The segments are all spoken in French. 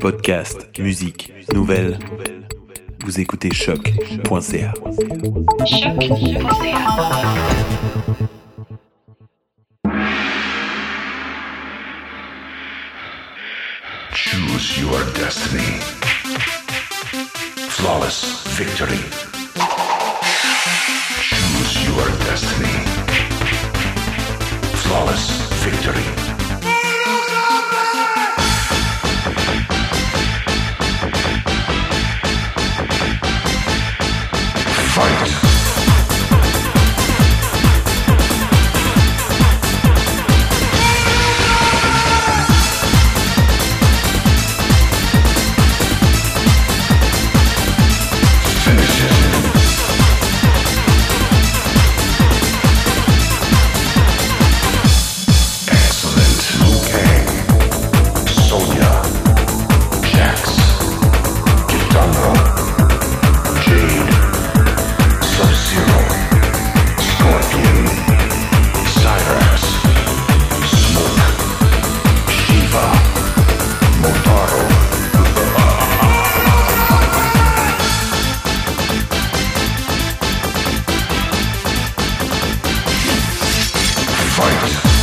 Podcast, musique, nouvelles. Vous écoutez choc.ca. Choose your destiny. Flawless victory. Choose your destiny. Flawless victory. Fight!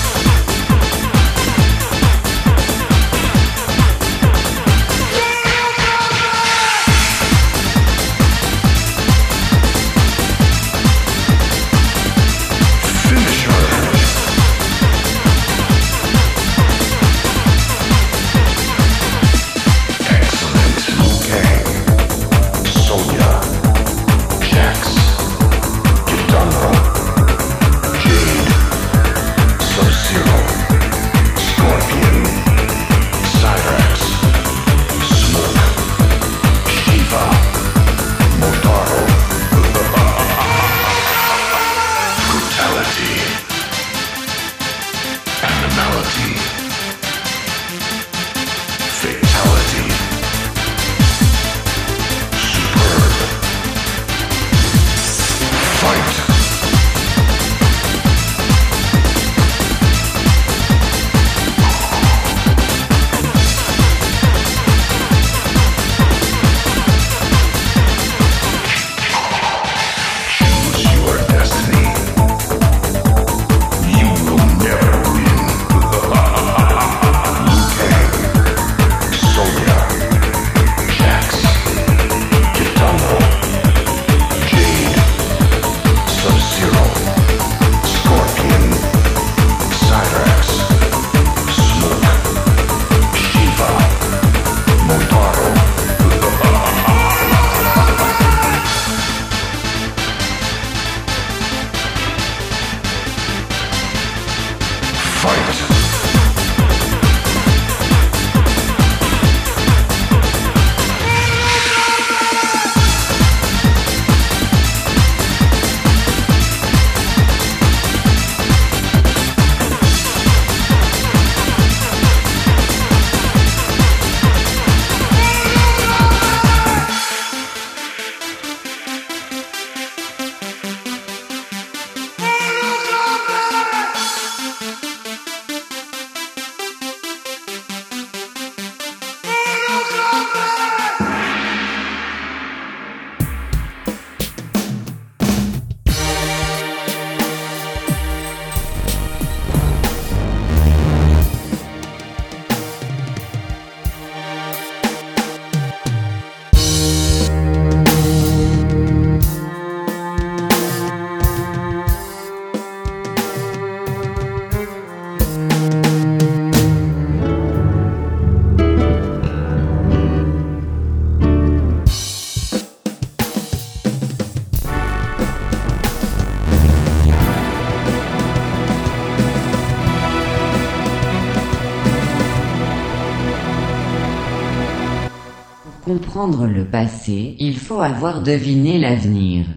Comprendre le passé, il faut avoir deviné l'avenir.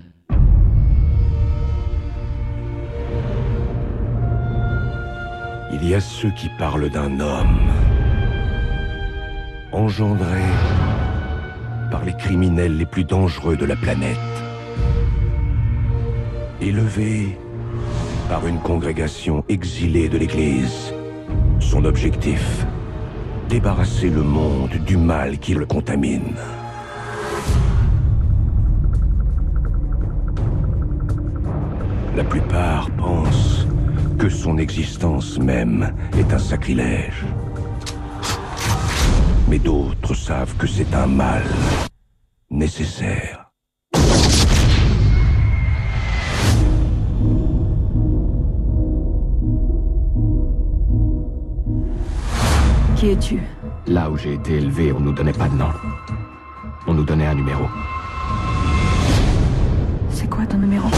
Il y a ceux qui parlent d'un homme engendré par les criminels les plus dangereux de la planète, élevé par une congrégation exilée de l'Église. Son objectif débarrasser le monde du mal qui le contamine. La plupart pensent que son existence même est un sacrilège. Mais d'autres savent que c'est un mal nécessaire. Qui es-tu? Là où j'ai été élevé, on nous donnait pas de nom. On nous donnait un numéro. C'est quoi ton numéro?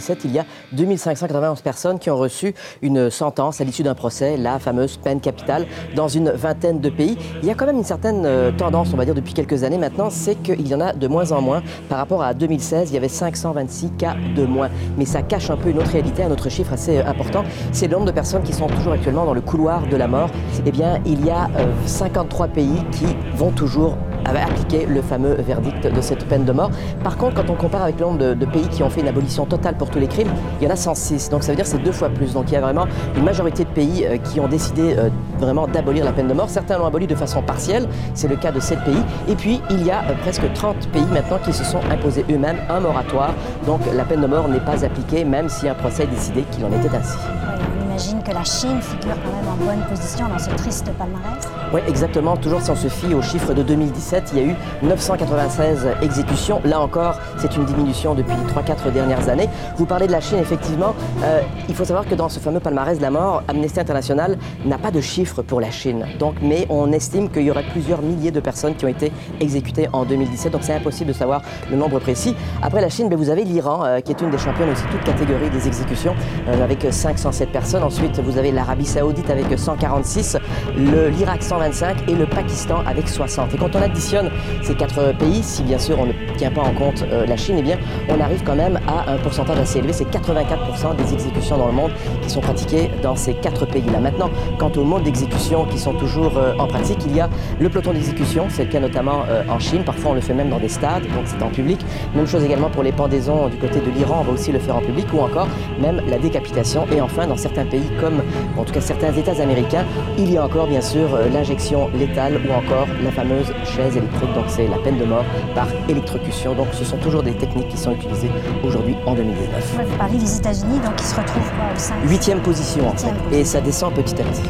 2017, il y a 2591 personnes qui ont reçu une sentence à l'issue d'un procès, la fameuse peine capitale, dans une vingtaine de pays. Il y a quand même une certaine euh, tendance, on va dire, depuis quelques années maintenant, c'est qu'il y en a de moins en moins. Par rapport à 2016, il y avait 526 cas de moins. Mais ça cache un peu une autre réalité, un autre chiffre assez euh, important. C'est le nombre de personnes qui sont toujours actuellement dans le couloir de la mort. Eh bien, il y a euh, 53 pays qui vont toujours appliquer le fameux verdict de cette peine de mort. Par contre, quand on compare avec le nombre de, pays qui ont fait une abolition totale pour tous les crimes, il y en a 106. Donc ça veut dire que c'est deux fois plus. Donc il y a vraiment une majorité de pays euh, qui ont décidé euh, vraiment d'abolir la peine de mort. Certains l'ont abolie de façon partielle. C'est le cas de 7 pays. Et puis il y a euh, presque 30 pays maintenant qui se sont imposés eux-mêmes un moratoire. Donc la peine de mort n'est pas appliquée même si un procès décidé qu'il en était ainsi. Ouais, on imagine que la Chine figure quand même en bonne position dans ce triste palmarès. Oui, exactement. Toujours si on se fie aux chiffres de 2017, il y a eu 996 exécutions. Là encore, c'est une diminution depuis les 3-4 dernières années. Vous parlez de la Chine, effectivement. Euh, il faut savoir que dans ce fameux palmarès de la mort, Amnesty International n'a pas de chiffres pour la Chine. Donc, mais on estime qu'il y aurait plusieurs milliers de personnes qui ont été exécutées en 2017. Donc, c'est impossible de savoir le nombre précis. Après la Chine, ben, vous avez l'Iran, euh, qui est une des championnes aussi, toute catégorie des exécutions, euh, avec 507 personnes. Ensuite, vous avez l'Arabie Saoudite avec 146, le- l'Irak 125 et le Pakistan avec 60. Et quand on additionne ces quatre pays, si bien sûr on ne tient pas en compte euh, la Chine, eh bien on arrive quand même à un pourcentage assez élevé. C'est 84% des exécutions dans le monde qui sont pratiquées dans ces quatre pays-là. Maintenant, quant au nombre d'exécutions qui sont toujours euh, en pratique, il y a le peloton d'exécution, c'est le cas notamment euh, en Chine. Parfois on le fait même dans des stades, donc c'est en public. Même chose également pour les pendaisons du côté de l'Iran, on va aussi le faire en public, ou encore même la décapitation. Et enfin, dans certains pays comme, en tout cas certains États américains, il y a encore bien sûr euh, l'injection létale ou encore la fameuse chaise électrique. Donc c'est la peine de mort par électrocution. Donc ce sont toujours des techniques qui sont utilisées aujourd'hui en 2019. Ouais, vous parlez des États-Unis, donc ils se retrouvent quoi, au 5 Huitième position en fait. Position. Et ça descend petit à petit.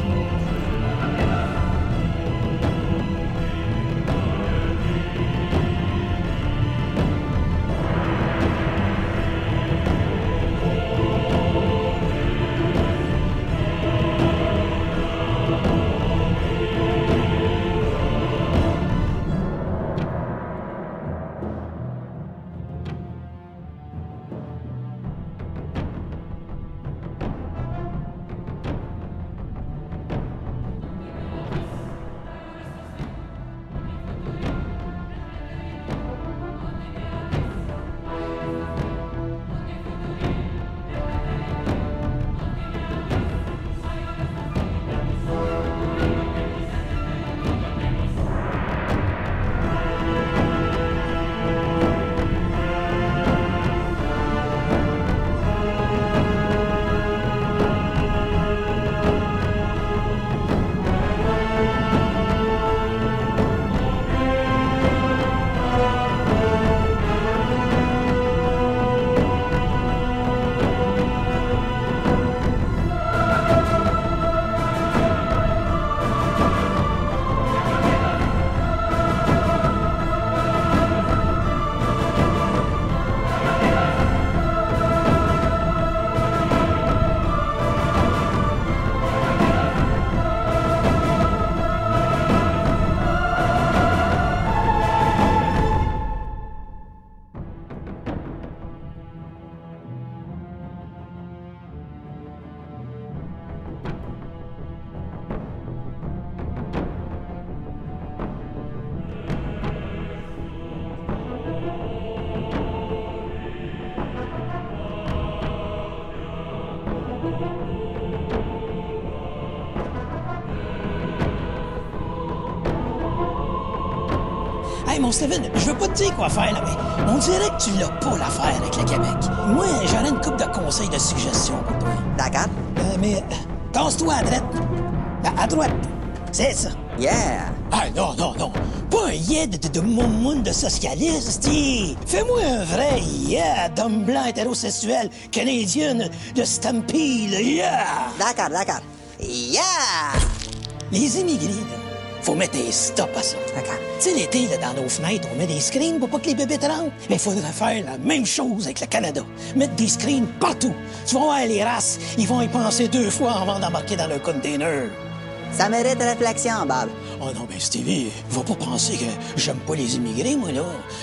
Mon Steven, je veux pas te dire quoi faire, là, mais on dirait que tu l'as pas l'affaire avec le Québec. Moi, j'aurais une coupe de conseils, de suggestions pour toi. D'accord. Euh, mais, euh, casse-toi à droite. À, à droite. C'est ça. Yeah. Ah, non, non, non. Pas un yeah de, de, de moumoune de socialiste. Fais-moi un vrai yeah d'homme blanc hétérosexuel canadien de Stampede, yeah! D'accord, d'accord. Yeah. Les immigrés, là, faut mettre des stops à ça. D'accord. Tu sais, l'été, là, dans nos fenêtres, on met des screens pour pas que les bébés rentrent. Mais il faudrait faire la même chose avec le Canada. Mettre des screens partout. Tu vas voir les races, ils vont y penser deux fois avant d'embarquer dans le container. Ça mérite réflexion, Bob. Oh non, ben Stevie, va pas penser que j'aime pas les immigrés, moi, là.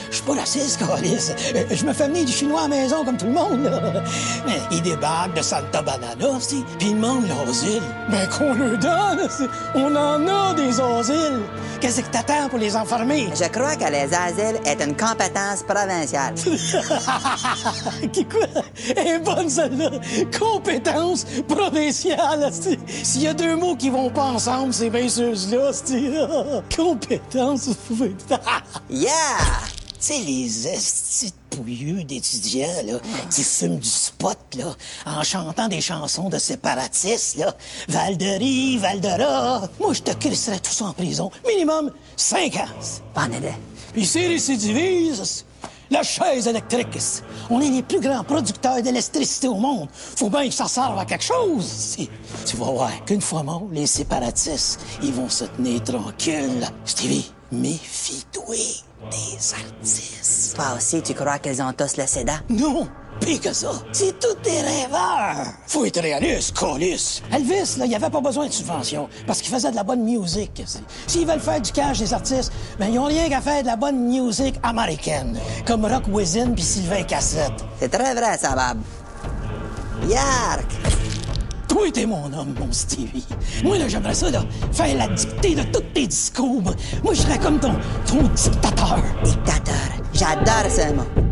Je suis pas raciste, Carlis. Je me fais venir du chinois à la maison comme tout le monde, là. Mais ils débarquent de Santa Banana, si, puis ils demandent l'asile. Ben qu'on leur donne. On en a des asiles. Qu'est-ce que t'attends pour les enfermer? Je crois que les asiles est une compétence provinciale. Qui quoi? Elle est bonne, celle-là. Compétence provinciale, si. S'il y a deux mots qui vont pas ensemble, c'est bien ceux-là, Compétence Yeah! Tu sais, les estis de pouilleux d'étudiants, là, qui fument du spot, là, en chantant des chansons de séparatistes, là. Val-de-Rie, Val-de-Ra. Moi, je te crisserais tout ça en prison. Minimum 5 ans. Bonne idée. Puis c'est récidivistes. La chaise électrique. On est les plus grands producteurs d'électricité au monde. Faut bien que ça serve à quelque chose. Tu vas voir qu'une fois morts, les séparatistes, ils vont se tenir tranquilles. Stevie, méfie-toi des artistes. Toi aussi, tu crois qu'ils ont tous le sida? Non, pire que ça. C'est tous des rêveurs. Faut être réaliste, colis. Elvis, là, il avait pas besoin de subvention parce qu'il faisait de la bonne musique. S'ils veulent faire du cash des artistes, ben ils ont rien qu'à faire de la bonne musique américaine, comme Rock Wisin puis Sylvain Cassette. C'est très vrai, ça, Bob. Yark! Toi, t'es mon homme, mon Stevie. Moi, là, j'aimerais ça, là, faire la dictée de tous tes discours. Moi, je serais comme ton, ton dictateur. Dictateur. J'adore ce mot.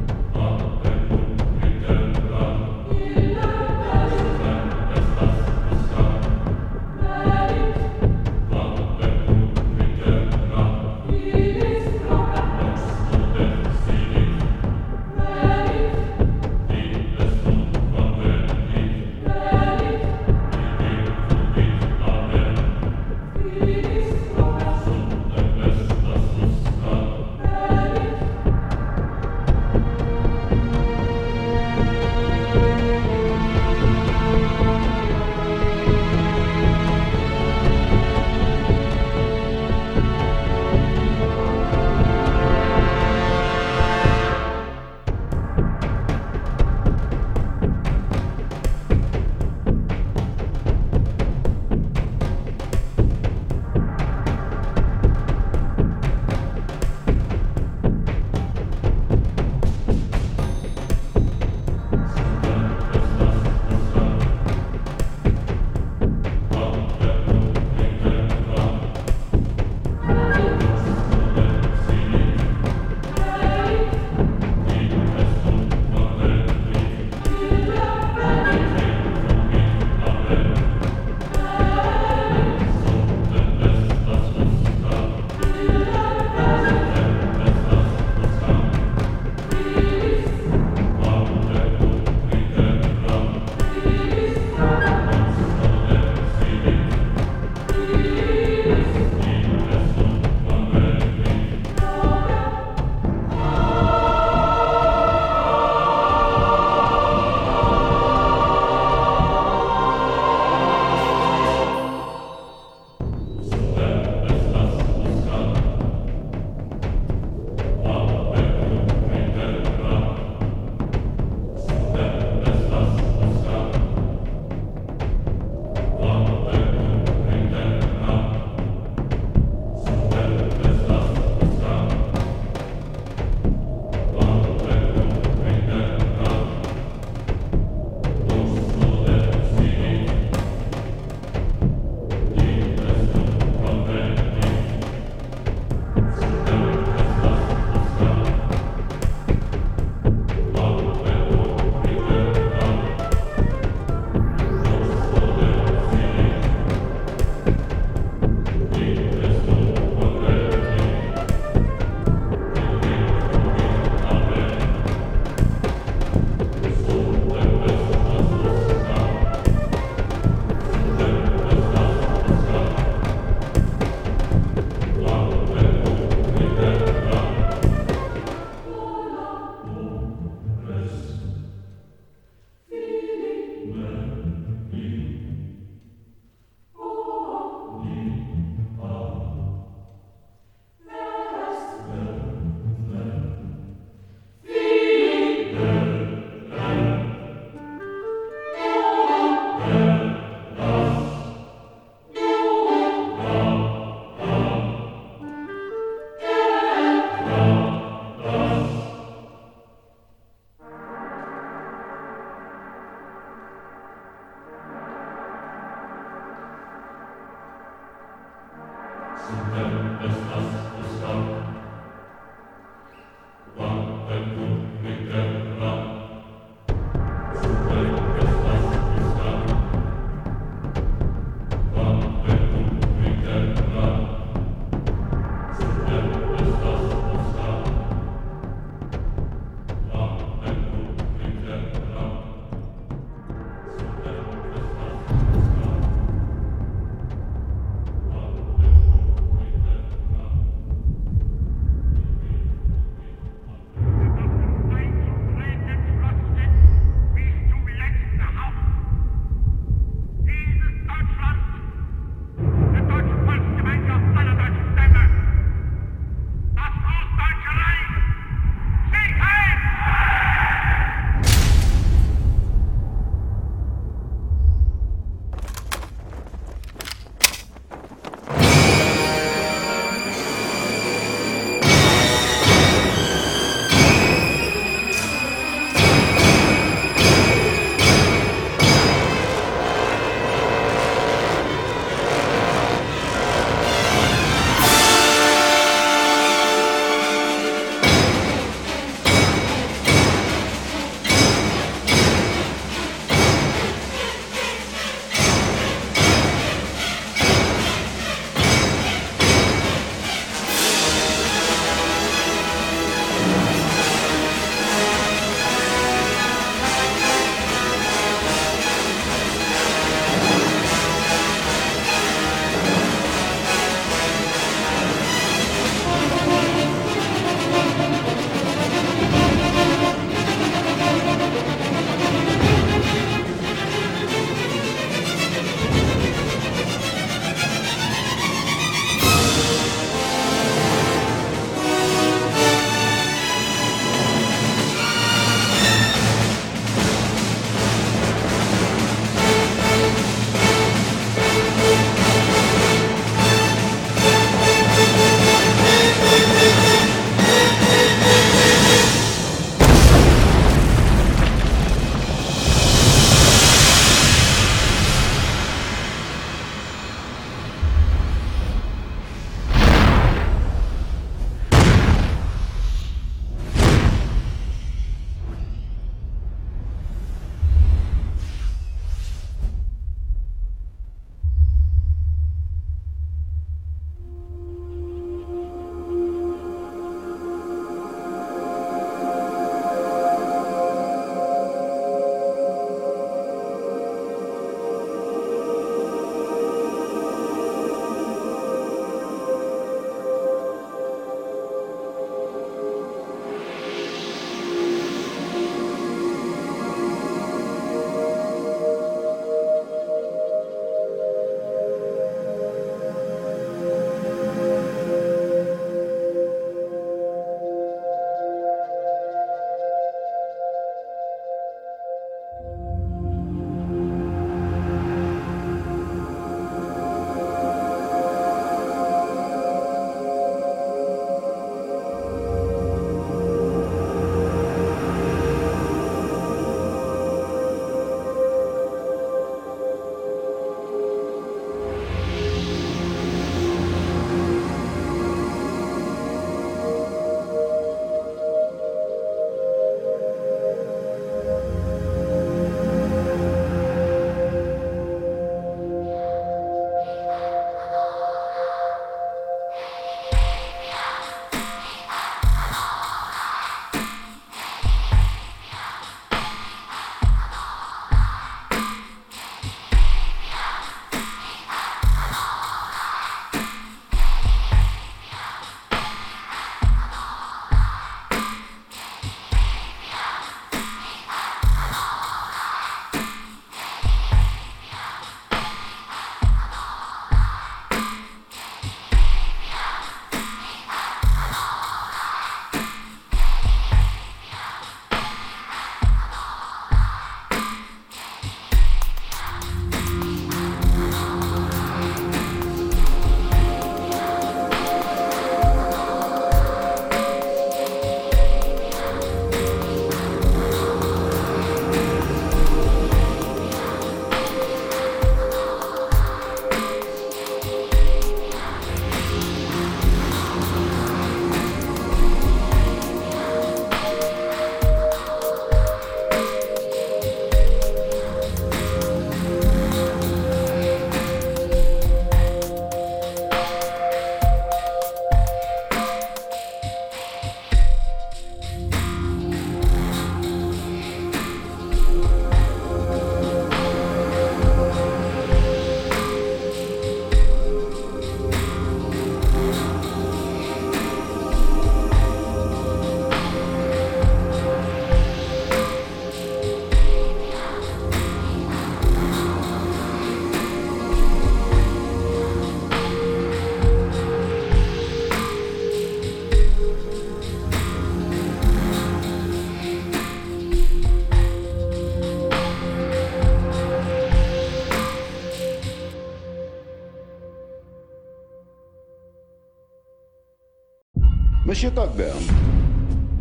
Cockburn,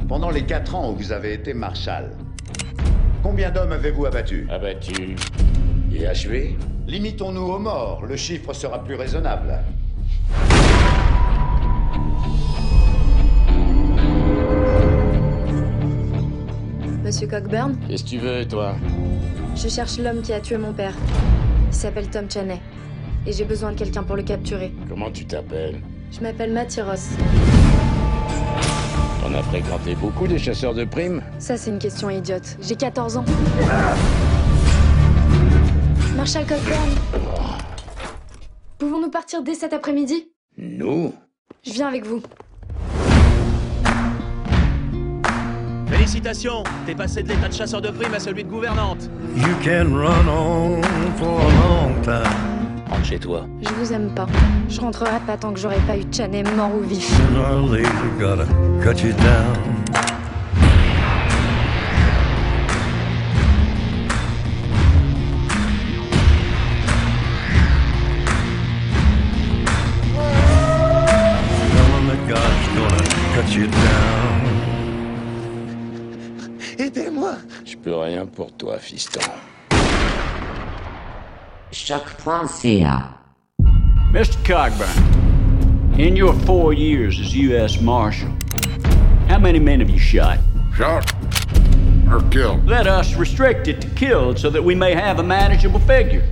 pendant les quatre ans où vous avez été marshal, combien d'hommes avez-vous abattus? Abattus et achevés Limitons-nous aux morts, le chiffre sera plus raisonnable. Monsieur Cockburn? Qu'est-ce que tu veux, toi? Je cherche l'homme qui a tué mon père. Il s'appelle Tom Chaney. Et j'ai besoin de quelqu'un pour le capturer. Comment tu t'appelles? Je m'appelle Matty T'en as fréquenté beaucoup des chasseurs de primes Ça, c'est une question idiote. J'ai 14 ans. Marshal Cockburn Pouvons-nous partir dès cet après-midi? Nous? Je viens avec vous. Félicitations, t'es passé de l'état de chasseur de primes à celui de gouvernante. You can run on for a long time. Rentre chez toi. Je vous aime pas. Je rentrerai pas tant que j'aurai pas eu Chaney mort ou vif. Aidez-moi Je peux rien pour toi, fiston. Choc.ca. Mr. Cogburn, in your four years as U.S. Marshal, how many men have you shot? Shot or killed? Let us restrict it to killed so that we may have a manageable figure.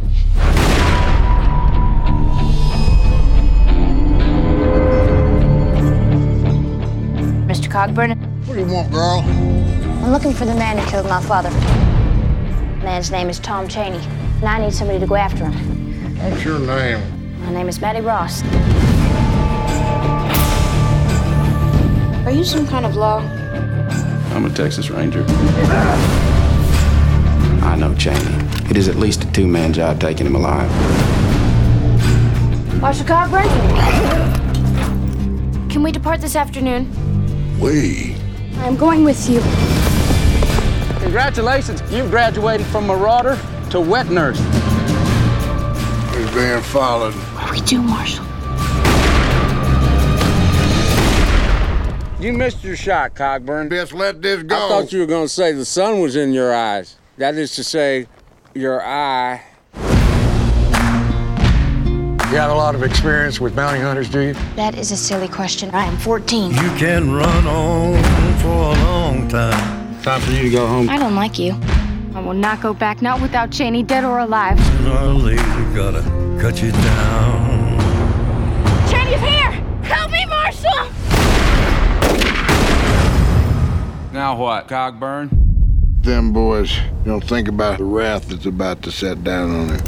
Mr. Cogburn? What do you want, girl? I'm looking for the man who killed my father. The man's name is Tom Cheney, and I need somebody to go after him. What's your name? My name is Matty Ross. Are you some kind of law? I'm a Texas Ranger. I know Cheney. It is at least a two-man job taking him alive. Marshal Cogburn? Can we depart this afternoon? We. I'm going with you. Congratulations, you've graduated from marauder to wet nurse. He's being followed. What do we do, Marshal? You missed your shot, Cogburn. Just let this go. I thought you were going to say the sun was in your eyes. That is to say, your eye. You got a lot of experience with bounty hunters, do you? That is a silly question. I am 14. You can run on for a long time. Time for you to go home. I don't like you. I will not go back, not without Cheney, dead or alive. Sooner or later, gotta cut you down. Cheney's here! Help me, Marshal! Now what, Cogburn? Them boys don't think about the wrath that's about to set down on him.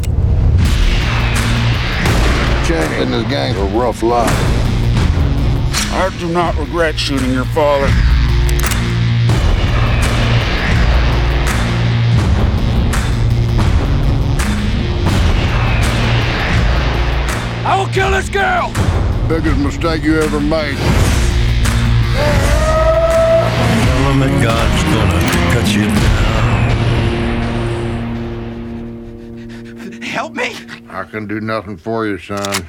Cheney and his gang are rough lot. I do not regret shooting your father. Kill this girl! Biggest mistake you ever made. Tell 'em that God's gonna cut you down. Help me! I can do nothing for you, son.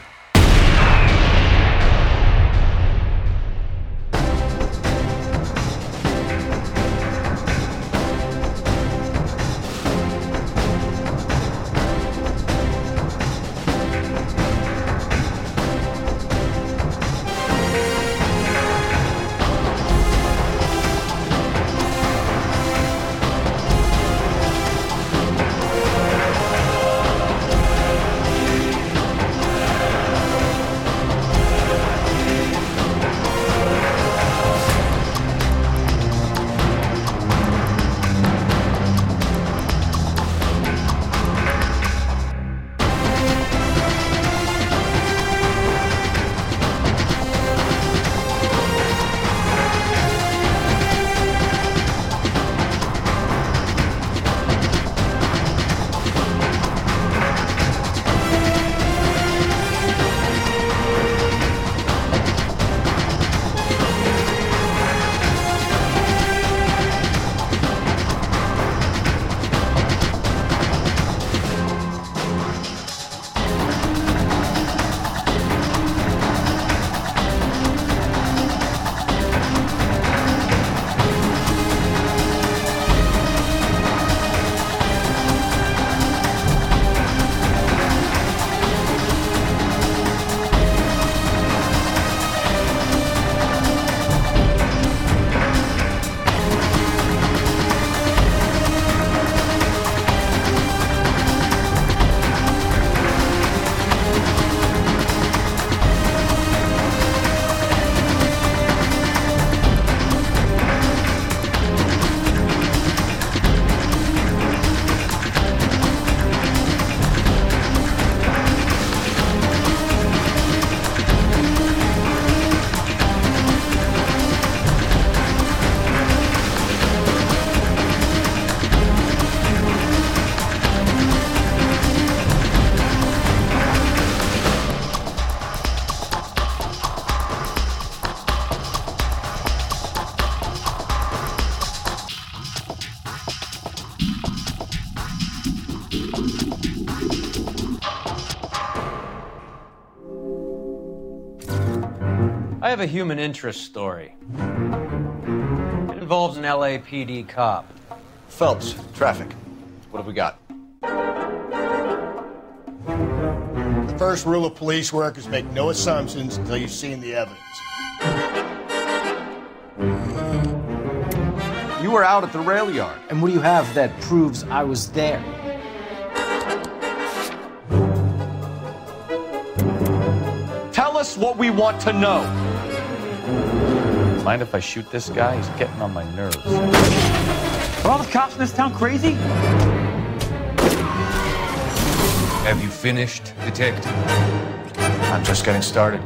Have a human interest story. It involves an LAPD cop. Phelps, traffic. What have we got? The first rule of police work is make no assumptions until you've seen the evidence. You were out at the rail yard. And what do you have that proves I was there? Tell us what we want to know. Mind if I shoot this guy? He's getting on my nerves. Are all the cops in this town crazy? Have you finished, detective? I'm just getting started.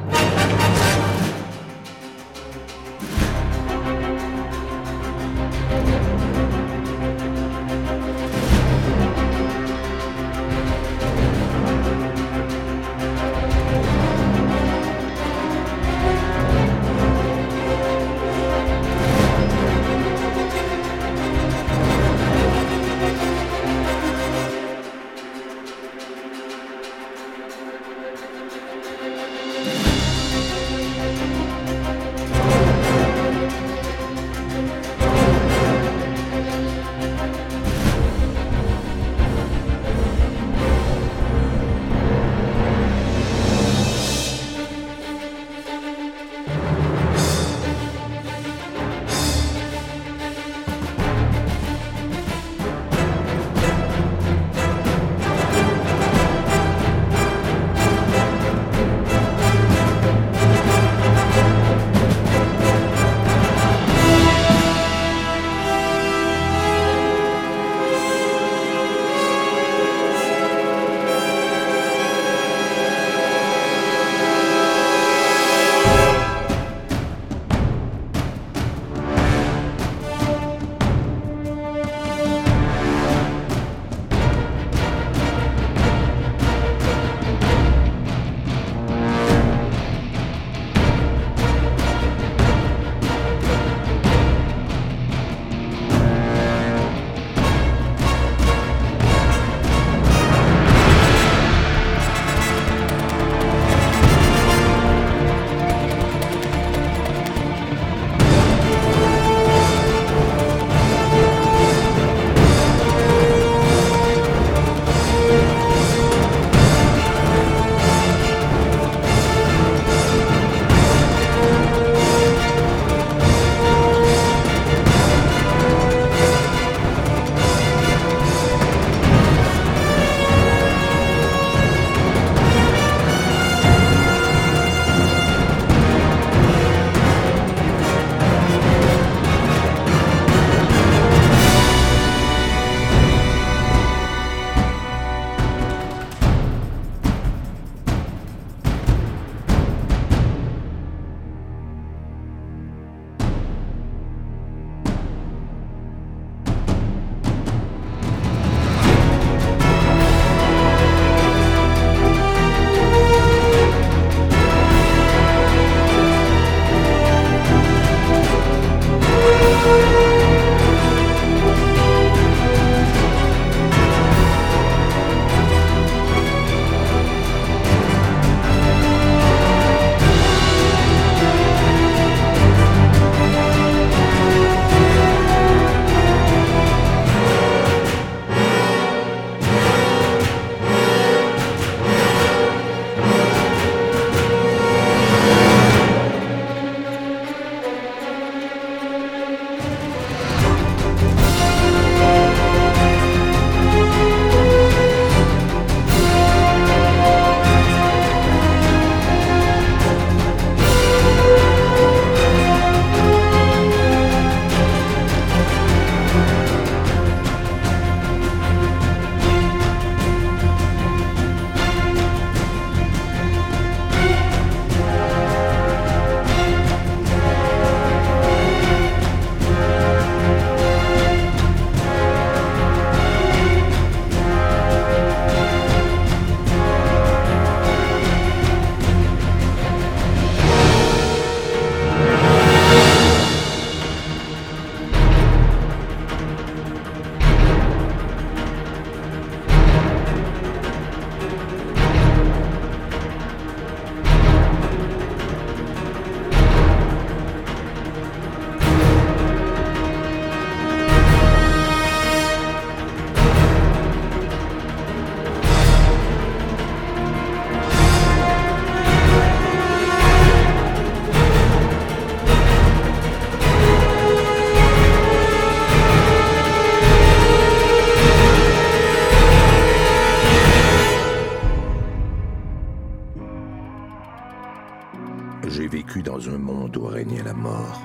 Vécu dans un monde où régnait la mort.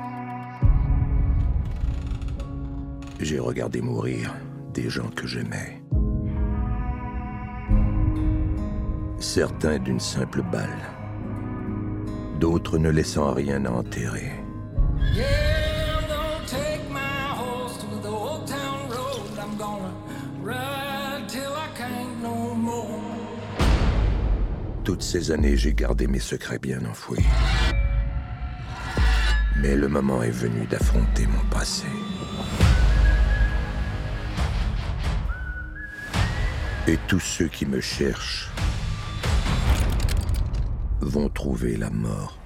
J'ai regardé mourir des gens que j'aimais. Certains d'une simple balle, d'autres ne laissant rien à enterrer. Toutes ces années, j'ai gardé mes secrets bien enfouis. Mais le moment est venu d'affronter mon passé. Et tous ceux qui me cherchent vont trouver la mort.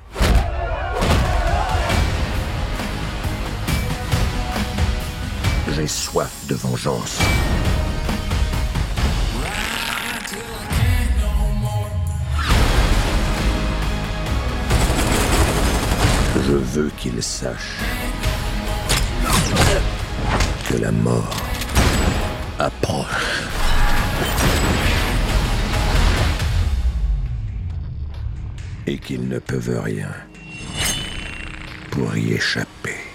J'ai soif de vengeance. Je veux qu'ils sachent que la mort approche. Et qu'ils ne peuvent rien pour y échapper.